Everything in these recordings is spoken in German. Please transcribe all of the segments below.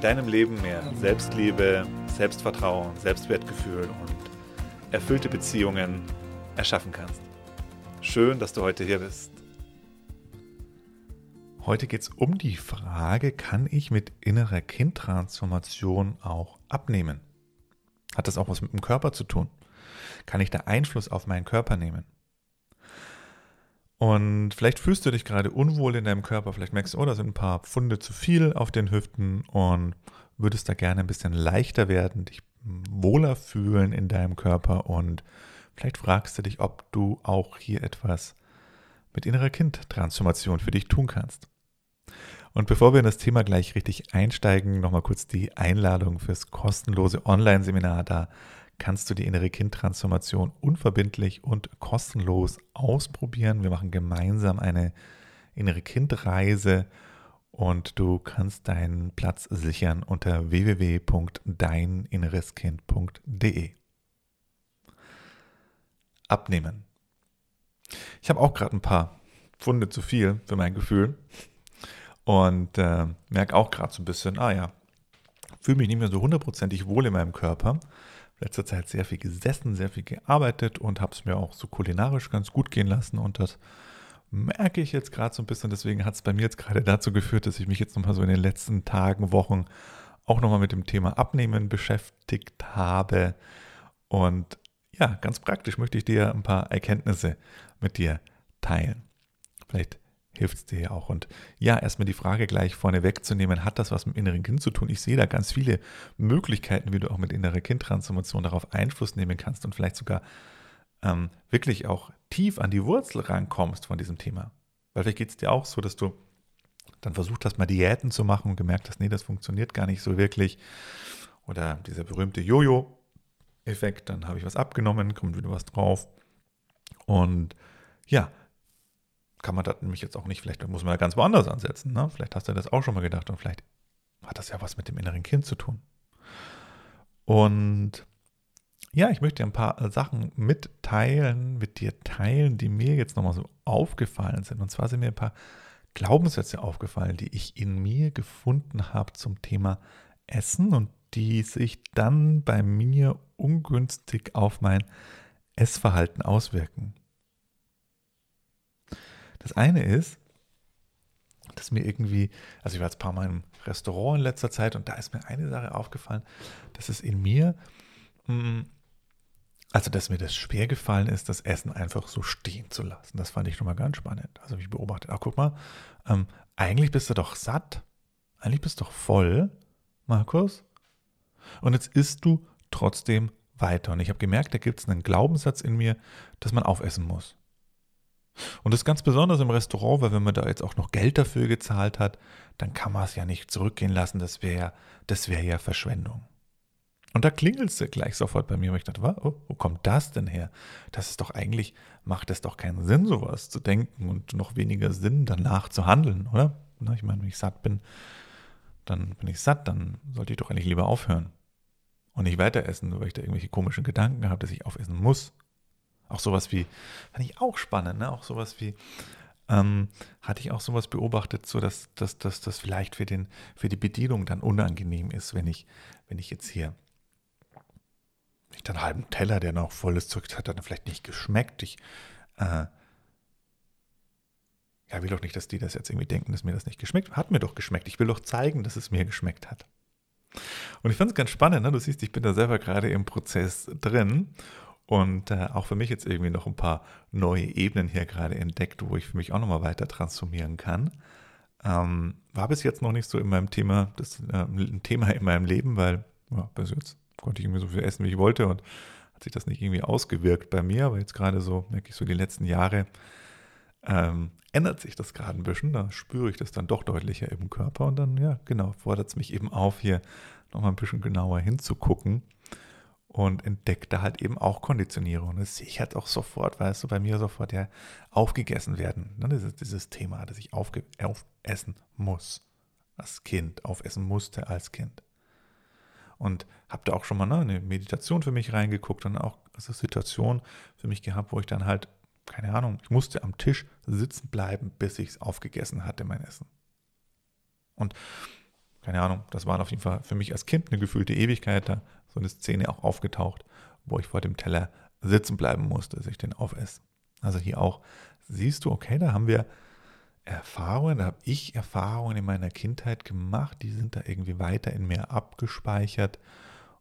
deinem Leben mehr Selbstliebe, Selbstvertrauen, Selbstwertgefühl und erfüllte Beziehungen erschaffen kannst. Schön, dass du heute hier bist. Heute geht es um die Frage, kann ich mit innerer Kindtransformation auch abnehmen? Hat das auch was mit dem Körper zu tun? Kann ich da Einfluss auf meinen Körper nehmen? Und vielleicht fühlst du dich gerade unwohl in deinem Körper, vielleicht merkst du, oh, da sind ein paar Pfunde zu viel auf den Hüften und würdest da gerne ein bisschen leichter werden, dich wohler fühlen in deinem Körper. Und vielleicht fragst du dich, ob du auch hier etwas mit innerer Kindtransformation für dich tun kannst. Und bevor wir in das Thema gleich richtig einsteigen, nochmal kurz die Einladung fürs kostenlose Online-Seminar. Da kannst du die innere Kindtransformation unverbindlich und kostenlos ausprobieren. Wir machen gemeinsam eine innere Kindreise und du kannst deinen Platz sichern unter www.deininnereskind.de. Abnehmen. Ich habe auch gerade ein paar Pfunde zu viel für mein Gefühl und äh, merke auch gerade so ein bisschen, ah ja, fühle mich nicht mehr so hundertprozentig wohl in meinem Körper letzter Zeit sehr viel gesessen, sehr viel gearbeitet und habe es mir auch so kulinarisch ganz gut gehen lassen und das merke ich jetzt gerade so ein bisschen. Deswegen hat es bei mir jetzt gerade dazu geführt, dass ich mich jetzt nochmal so in den letzten Tagen, Wochen auch nochmal mit dem Thema Abnehmen beschäftigt habe. Und ja, ganz praktisch möchte ich dir ein paar Erkenntnisse mit dir teilen. Vielleicht hilft es dir ja auch. Und ja, erstmal die Frage gleich vorne wegzunehmen, hat das was mit inneren Kind zu tun? Ich sehe da ganz viele Möglichkeiten, wie du auch mit innerer Kindtransformation darauf Einfluss nehmen kannst und vielleicht sogar ähm, wirklich auch tief an die Wurzel rankommst von diesem Thema. Weil vielleicht geht es dir auch so, dass du dann versucht hast, mal Diäten zu machen und gemerkt hast, nee, das funktioniert gar nicht so wirklich. Oder dieser berühmte Jojo-Effekt, dann habe ich was abgenommen, kommt wieder was drauf. Und ja, kann man das nämlich jetzt auch nicht, vielleicht muss man ja ganz woanders ansetzen. Ne? Vielleicht hast du das auch schon mal gedacht und vielleicht hat das ja was mit dem inneren Kind zu tun. Und ja, ich möchte ein paar Sachen mitteilen, mit dir teilen, die mir jetzt nochmal so aufgefallen sind. Und zwar sind mir ein paar Glaubenssätze aufgefallen, die ich in mir gefunden habe zum Thema Essen und die sich dann bei mir ungünstig auf mein Essverhalten auswirken. Das eine ist, dass mir irgendwie, also ich war jetzt ein paar Mal im Restaurant in letzter Zeit und da ist mir eine Sache aufgefallen, dass es in mir, mm, also dass mir das schwer gefallen ist, das Essen einfach so stehen zu lassen. Das fand ich schon mal ganz spannend. Also ich beobachtet, ach guck mal, ähm, eigentlich bist du doch satt, eigentlich bist du doch voll, Markus. Und jetzt isst du trotzdem weiter. Und ich habe gemerkt, da gibt es einen Glaubenssatz in mir, dass man aufessen muss. Und das ist ganz besonders im Restaurant, weil wenn man da jetzt auch noch Geld dafür gezahlt hat, dann kann man es ja nicht zurückgehen lassen. Das wäre das wär ja Verschwendung. Und da klingelt es gleich sofort bei mir, weil ich dachte, oh, wo kommt das denn her? Das ist doch eigentlich, macht es doch keinen Sinn, sowas zu denken und noch weniger Sinn, danach zu handeln, oder? Ich meine, wenn ich satt bin, dann bin ich satt, dann sollte ich doch eigentlich lieber aufhören und nicht weiter essen, weil ich da irgendwelche komischen Gedanken habe, dass ich aufessen muss. Auch sowas wie, fand ich auch spannend, ne? Auch sowas wie, ähm, hatte ich auch sowas beobachtet, so dass, dass, dass das vielleicht für, den, für die Bedienung dann unangenehm ist, wenn ich, wenn ich jetzt hier ich dann einen halben Teller, der noch volles Zeug hat, dann vielleicht nicht geschmeckt. Ich äh, ja, will doch nicht, dass die das jetzt irgendwie denken, dass mir das nicht geschmeckt hat. Hat mir doch geschmeckt. Ich will doch zeigen, dass es mir geschmeckt hat. Und ich fand es ganz spannend, ne? du siehst, ich bin da selber gerade im Prozess drin und äh, auch für mich jetzt irgendwie noch ein paar neue Ebenen hier gerade entdeckt, wo ich für mich auch nochmal weiter transformieren kann. Ähm, war bis jetzt noch nicht so in meinem Thema, das äh, ein Thema in meinem Leben, weil ja, bis jetzt konnte ich irgendwie so viel essen, wie ich wollte und hat sich das nicht irgendwie ausgewirkt bei mir, aber jetzt gerade so merke ich so die letzten Jahre, ähm, ändert sich das gerade ein bisschen. Da spüre ich das dann doch deutlicher im Körper und dann, ja, genau, fordert es mich eben auf, hier nochmal ein bisschen genauer hinzugucken und entdeckt da halt eben auch Konditionierung. Das sehe ich halt auch sofort, weißt du, bei mir sofort ja aufgegessen werden. Ne? Dieses, dieses Thema, dass ich aufge aufessen muss als Kind, aufessen musste als Kind. Und habe da auch schon mal ne, eine Meditation für mich reingeguckt und auch also Situation für mich gehabt, wo ich dann halt, keine Ahnung, ich musste am Tisch sitzen bleiben, bis ich es aufgegessen hatte, mein Essen. Und keine Ahnung, das war auf jeden Fall für mich als Kind eine gefühlte Ewigkeit, da so eine Szene auch aufgetaucht, wo ich vor dem Teller sitzen bleiben musste, dass ich den aufesse. Also hier auch siehst du, okay, da haben wir Erfahrungen, da habe ich Erfahrungen in meiner Kindheit gemacht, die sind da irgendwie weiter in mir abgespeichert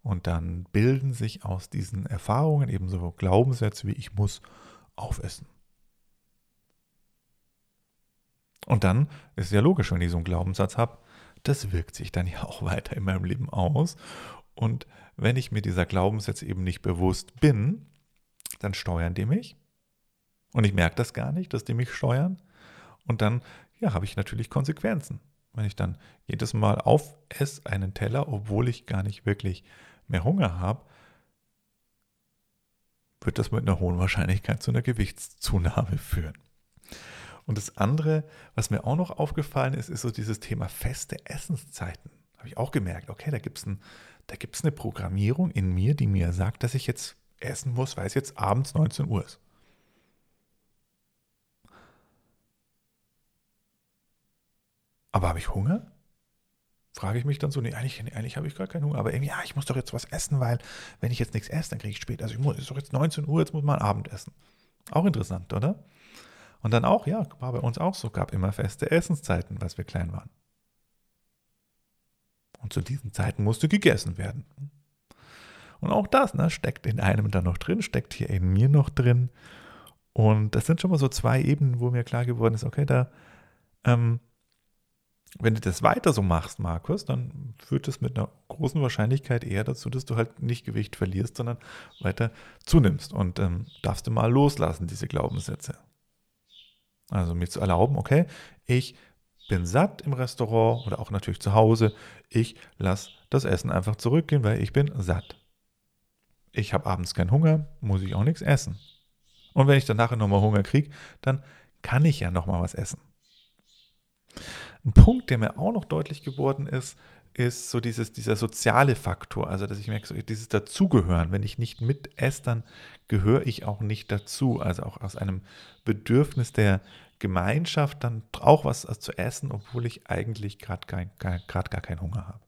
und dann bilden sich aus diesen Erfahrungen ebenso Glaubenssätze wie ich muss aufessen. Und dann ist ja logisch, wenn ich so einen Glaubenssatz habe, das wirkt sich dann ja auch weiter in meinem Leben aus. Und wenn ich mir dieser Glaubenssätze eben nicht bewusst bin, dann steuern die mich. Und ich merke das gar nicht, dass die mich steuern. Und dann, ja, habe ich natürlich Konsequenzen. Wenn ich dann jedes Mal aufesse einen Teller, obwohl ich gar nicht wirklich mehr Hunger habe, wird das mit einer hohen Wahrscheinlichkeit zu einer Gewichtszunahme führen. Und das andere, was mir auch noch aufgefallen ist, ist so dieses Thema feste Essenszeiten. Habe ich auch gemerkt, okay, da gibt es ein, eine Programmierung in mir, die mir sagt, dass ich jetzt essen muss, weil es jetzt abends 19 Uhr ist. Aber habe ich Hunger? Frage ich mich dann so, nee, eigentlich, eigentlich habe ich gar keinen Hunger, aber irgendwie, ja, ich muss doch jetzt was essen, weil wenn ich jetzt nichts esse, dann kriege ich spät. Also ich muss, es ist doch jetzt 19 Uhr, jetzt muss man Abend essen. Auch interessant, oder? Und dann auch, ja, war bei uns auch so, gab immer feste Essenszeiten, als wir klein waren. Und zu diesen Zeiten musste gegessen werden. Und auch das ne, steckt in einem dann noch drin, steckt hier in mir noch drin. Und das sind schon mal so zwei Ebenen, wo mir klar geworden ist, okay, da ähm, wenn du das weiter so machst, Markus, dann führt das mit einer großen Wahrscheinlichkeit eher dazu, dass du halt nicht Gewicht verlierst, sondern weiter zunimmst. Und ähm, darfst du mal loslassen, diese Glaubenssätze. Also mir zu erlauben, okay, ich bin satt im Restaurant oder auch natürlich zu Hause. Ich lasse das Essen einfach zurückgehen, weil ich bin satt. Ich habe abends keinen Hunger, muss ich auch nichts essen. Und wenn ich dann nachher nochmal Hunger kriege, dann kann ich ja nochmal was essen. Ein Punkt, der mir auch noch deutlich geworden ist, ist so dieses, dieser soziale Faktor. Also, dass ich merke, so dieses Dazugehören. Wenn ich nicht mit esse, dann gehöre ich auch nicht dazu. Also auch aus einem Bedürfnis der Gemeinschaft dann auch was zu essen, obwohl ich eigentlich gerade gar, gar keinen Hunger habe.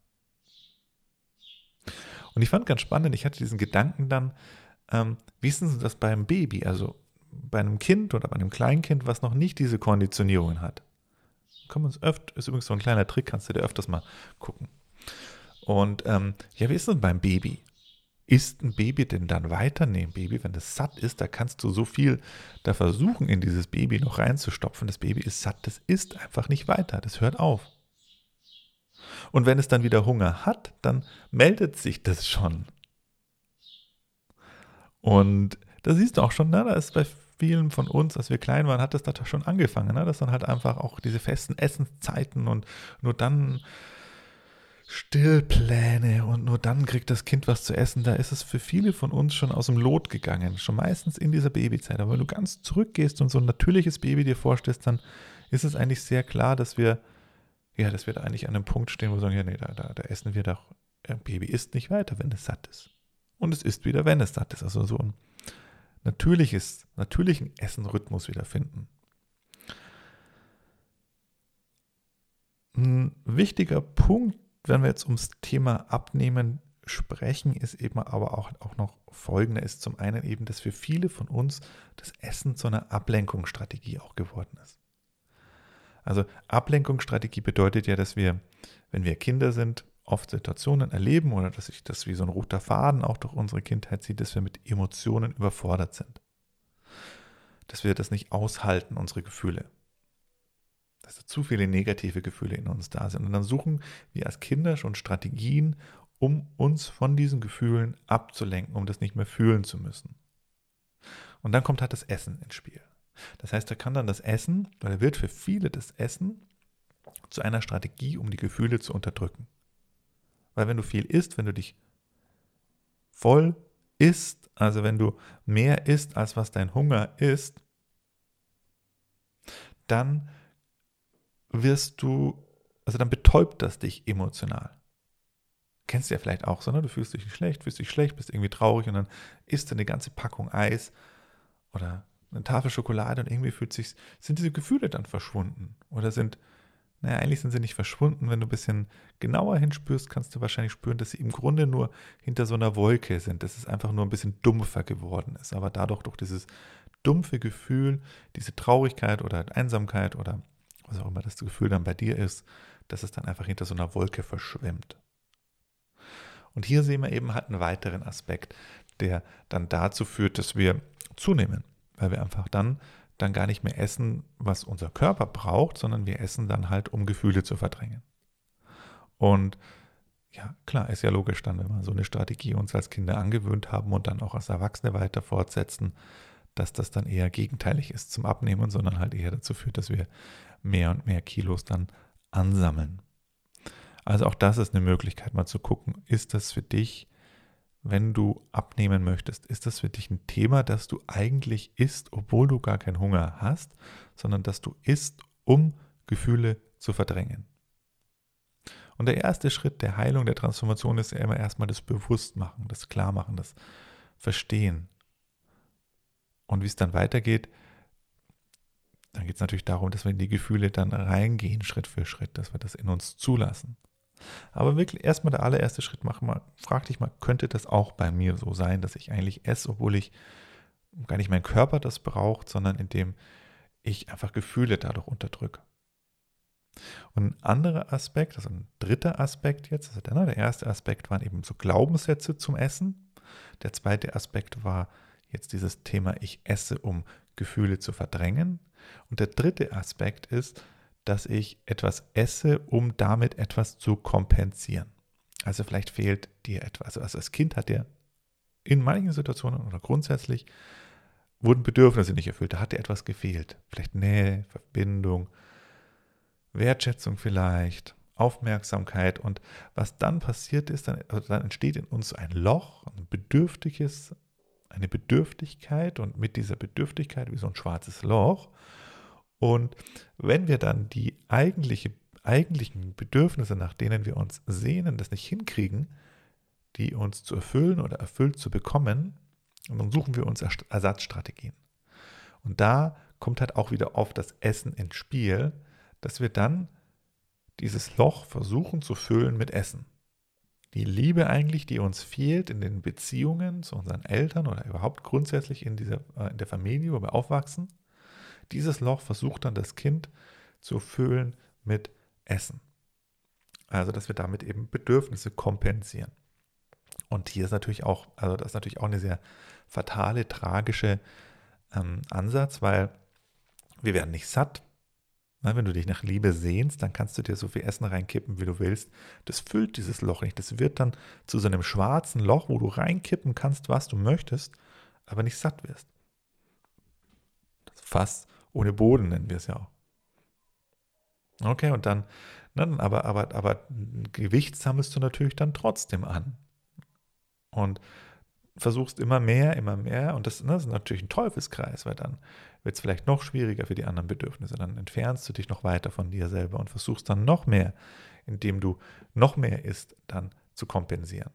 Und ich fand ganz spannend, ich hatte diesen Gedanken dann, ähm, wie ist denn das beim Baby, also bei einem Kind oder bei einem Kleinkind, was noch nicht diese Konditionierungen hat? Können wir uns öfter, ist übrigens so ein kleiner Trick, kannst du dir öfters mal gucken. Und ähm, ja, wie ist denn beim Baby? Ist ein Baby denn dann weiter? Nee, ein Baby, wenn es satt ist, da kannst du so viel da versuchen, in dieses Baby noch reinzustopfen. Das Baby ist satt, das isst einfach nicht weiter, das hört auf. Und wenn es dann wieder Hunger hat, dann meldet sich das schon. Und da siehst du auch schon, na, da ist bei vielen von uns, als wir klein waren, hat das da schon angefangen, ne? dass dann halt einfach auch diese festen Essenszeiten und nur dann Stillpläne und nur dann kriegt das Kind was zu essen. Da ist es für viele von uns schon aus dem Lot gegangen, schon meistens in dieser Babyzeit. Aber wenn du ganz zurückgehst und so ein natürliches Baby dir vorstellst, dann ist es eigentlich sehr klar, dass wir, ja, dass wir da eigentlich an einem Punkt stehen, wo wir sagen, ja, nee, da, da, da essen wir doch, ein Baby isst nicht weiter, wenn es satt ist. Und es isst wieder, wenn es satt ist. Also so ein natürliches, natürlichen Essenrhythmus wiederfinden. Ein wichtiger Punkt, wenn wir jetzt ums Thema Abnehmen sprechen, ist eben aber auch, auch noch folgender, ist zum einen eben, dass für viele von uns das Essen zu einer Ablenkungsstrategie auch geworden ist. Also Ablenkungsstrategie bedeutet ja, dass wir, wenn wir Kinder sind, oft Situationen erleben oder dass sich das wie so ein roter Faden auch durch unsere Kindheit zieht, dass wir mit Emotionen überfordert sind. Dass wir das nicht aushalten, unsere Gefühle. Da zu viele negative Gefühle in uns da sind. Und dann suchen wir als Kinder schon Strategien, um uns von diesen Gefühlen abzulenken, um das nicht mehr fühlen zu müssen. Und dann kommt halt das Essen ins Spiel. Das heißt, da kann dann das Essen, oder wird für viele das Essen zu einer Strategie, um die Gefühle zu unterdrücken. Weil wenn du viel isst, wenn du dich voll isst, also wenn du mehr isst, als was dein Hunger ist, dann wirst du, also dann betäubt das dich emotional. Kennst du ja vielleicht auch so, ne? Du fühlst dich schlecht, fühlst dich schlecht, bist irgendwie traurig und dann isst du eine ganze Packung Eis oder eine Tafel Schokolade und irgendwie fühlt sich, sind diese Gefühle dann verschwunden oder sind naja, eigentlich sind sie nicht verschwunden. Wenn du ein bisschen genauer hinspürst, kannst du wahrscheinlich spüren, dass sie im Grunde nur hinter so einer Wolke sind, dass es einfach nur ein bisschen dumpfer geworden ist. Aber dadurch durch dieses dumpfe Gefühl, diese Traurigkeit oder Einsamkeit oder was auch immer das Gefühl dann bei dir ist, dass es dann einfach hinter so einer Wolke verschwimmt. Und hier sehen wir eben halt einen weiteren Aspekt, der dann dazu führt, dass wir zunehmen, weil wir einfach dann dann gar nicht mehr essen, was unser Körper braucht, sondern wir essen dann halt, um Gefühle zu verdrängen. Und ja, klar, ist ja logisch dann, wenn wir so eine Strategie uns als Kinder angewöhnt haben und dann auch als Erwachsene weiter fortsetzen, dass das dann eher gegenteilig ist zum Abnehmen, sondern halt eher dazu führt, dass wir mehr und mehr Kilos dann ansammeln. Also auch das ist eine Möglichkeit, mal zu gucken, ist das für dich wenn du abnehmen möchtest? Ist das für dich ein Thema, dass du eigentlich isst, obwohl du gar keinen Hunger hast, sondern dass du isst, um Gefühle zu verdrängen? Und der erste Schritt der Heilung, der Transformation ist ja immer erstmal das Bewusstmachen, das Klarmachen, das Verstehen. Und wie es dann weitergeht, dann geht es natürlich darum, dass wir in die Gefühle dann reingehen, Schritt für Schritt, dass wir das in uns zulassen. Aber wirklich erstmal der allererste Schritt, mach mal, frag dich mal, könnte das auch bei mir so sein, dass ich eigentlich esse, obwohl ich gar nicht mein Körper das braucht, sondern indem ich einfach Gefühle dadurch unterdrücke. Und ein anderer Aspekt, also ein dritter Aspekt jetzt, also der erste Aspekt waren eben so Glaubenssätze zum Essen. Der zweite Aspekt war jetzt dieses Thema, ich esse, um Gefühle zu verdrängen. Und der dritte Aspekt ist, dass ich etwas esse, um damit etwas zu kompensieren. Also vielleicht fehlt dir etwas. Also als Kind hat dir in manchen Situationen oder grundsätzlich wurden Bedürfnisse nicht erfüllt. Da hat dir etwas gefehlt. Vielleicht Nähe, Verbindung, Wertschätzung vielleicht, Aufmerksamkeit. Und was dann passiert ist, dann, also dann entsteht in uns ein Loch, ein bedürftiges, eine Bedürftigkeit und mit dieser Bedürftigkeit wie so ein schwarzes Loch. Und wenn wir dann die eigentliche, eigentlichen Bedürfnisse, nach denen wir uns sehnen, das nicht hinkriegen, die uns zu erfüllen oder erfüllt zu bekommen, dann suchen wir uns Ersatzstrategien. Und da kommt halt auch wieder oft das Essen ins Spiel, dass wir dann dieses Loch versuchen zu füllen mit Essen. Die Liebe eigentlich, die uns fehlt in den Beziehungen zu unseren Eltern oder überhaupt grundsätzlich in, dieser, äh, in der Familie, wo wir aufwachsen, dieses Loch versucht dann das Kind zu füllen mit Essen. Also, dass wir damit eben Bedürfnisse kompensieren. Und hier ist natürlich auch, also das ist natürlich auch eine sehr fatale, tragische ähm, Ansatz, weil wir werden nicht satt. Wenn du dich nach Liebe sehnst, dann kannst du dir so viel Essen reinkippen, wie du willst. Das füllt dieses Loch nicht. Das wird dann zu so einem schwarzen Loch, wo du reinkippen kannst, was du möchtest, aber nicht satt wirst. Das Fass ohne Boden nennen wir es ja auch. Okay, und dann, ne, aber, aber, aber Gewicht sammelst du natürlich dann trotzdem an. Und versuchst immer mehr, immer mehr. Und das, ne, das ist natürlich ein Teufelskreis, weil dann wird es vielleicht noch schwieriger für die anderen Bedürfnisse. Dann entfernst du dich noch weiter von dir selber und versuchst dann noch mehr, indem du noch mehr isst, dann zu kompensieren.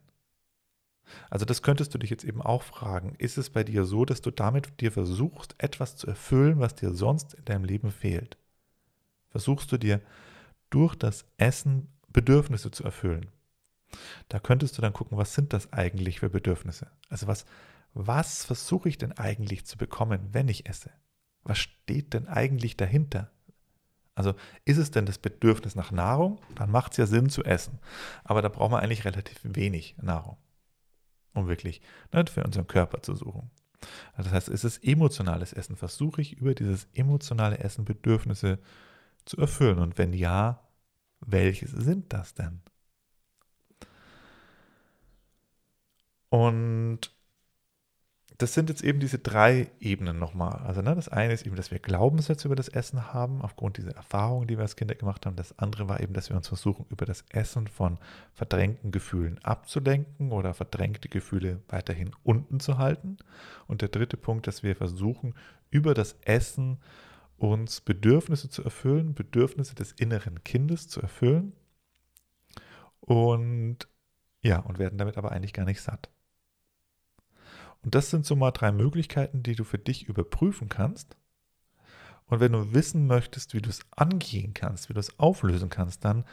Also das könntest du dich jetzt eben auch fragen. Ist es bei dir so, dass du damit dir versuchst, etwas zu erfüllen, was dir sonst in deinem Leben fehlt? Versuchst du dir durch das Essen Bedürfnisse zu erfüllen? Da könntest du dann gucken, was sind das eigentlich für Bedürfnisse? Also was, was versuche ich denn eigentlich zu bekommen, wenn ich esse? Was steht denn eigentlich dahinter? Also ist es denn das Bedürfnis nach Nahrung? Dann macht es ja Sinn zu essen. Aber da braucht man eigentlich relativ wenig Nahrung um wirklich ne, für unseren Körper zu suchen. Also das heißt, es ist emotionales Essen. Versuche ich über dieses emotionale Essen Bedürfnisse zu erfüllen? Und wenn ja, welche sind das denn? Und das sind jetzt eben diese drei Ebenen nochmal. Also ne, das eine ist eben, dass wir Glaubenssätze über das Essen haben, aufgrund dieser Erfahrungen, die wir als Kinder gemacht haben. Das andere war eben, dass wir uns versuchen, über das Essen von verdrängten Gefühlen abzulenken oder verdrängte Gefühle weiterhin unten zu halten. Und der dritte Punkt, dass wir versuchen, über das Essen uns Bedürfnisse zu erfüllen, Bedürfnisse des inneren Kindes zu erfüllen. Und ja, und werden damit aber eigentlich gar nicht satt. Und das sind so mal drei Möglichkeiten, die du für dich überprüfen kannst. Und wenn du wissen möchtest, wie du es angehen kannst, wie du es auflösen kannst, dann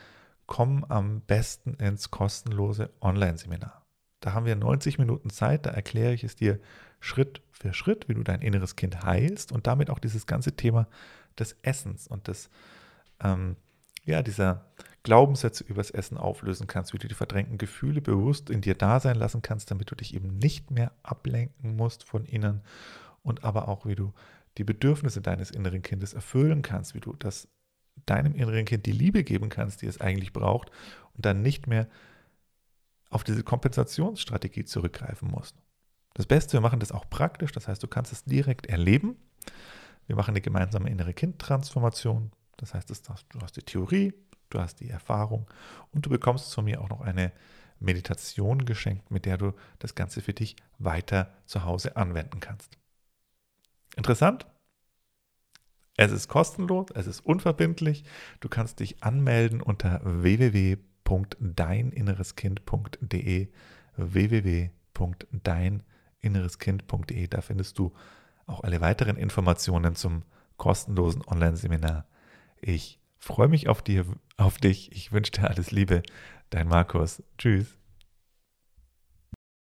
komm am besten ins kostenlose Online-Seminar. Da haben wir 90 Minuten Zeit, da erkläre ich es dir Schritt für Schritt, wie du dein inneres Kind heilst und damit auch dieses ganze Thema des Essens und des, ähm, ja, dieser Glaubenssätze übers Essen auflösen kannst, wie du die verdrängten Gefühle bewusst in dir da sein lassen kannst, damit du dich eben nicht mehr ablenken musst von innen und aber auch, wie du die Bedürfnisse deines inneren Kindes erfüllen kannst, wie du das deinem inneren Kind die Liebe geben kannst, die es eigentlich braucht und dann nicht mehr auf diese Kompensationsstrategie zurückgreifen musst. Das Beste, wir machen das auch praktisch, das heißt, du kannst es direkt erleben. Wir machen eine gemeinsame innere Kind-Transformation. Das heißt, du hast die Theorie, du hast die Erfahrung und du bekommst von mir auch noch eine Meditation geschenkt, mit der du das Ganze für dich weiter zu Hause anwenden kannst. Interessant? Es ist kostenlos, es ist unverbindlich. Du kannst dich anmelden unter www.deininnereskind.de www.deininnereskind.de. Da findest du auch alle weiteren Informationen zum kostenlosen Online-Seminar. Ich freue mich auf, dir, auf dich. Ich wünsche dir alles Liebe. Dein Markus. Tschüss.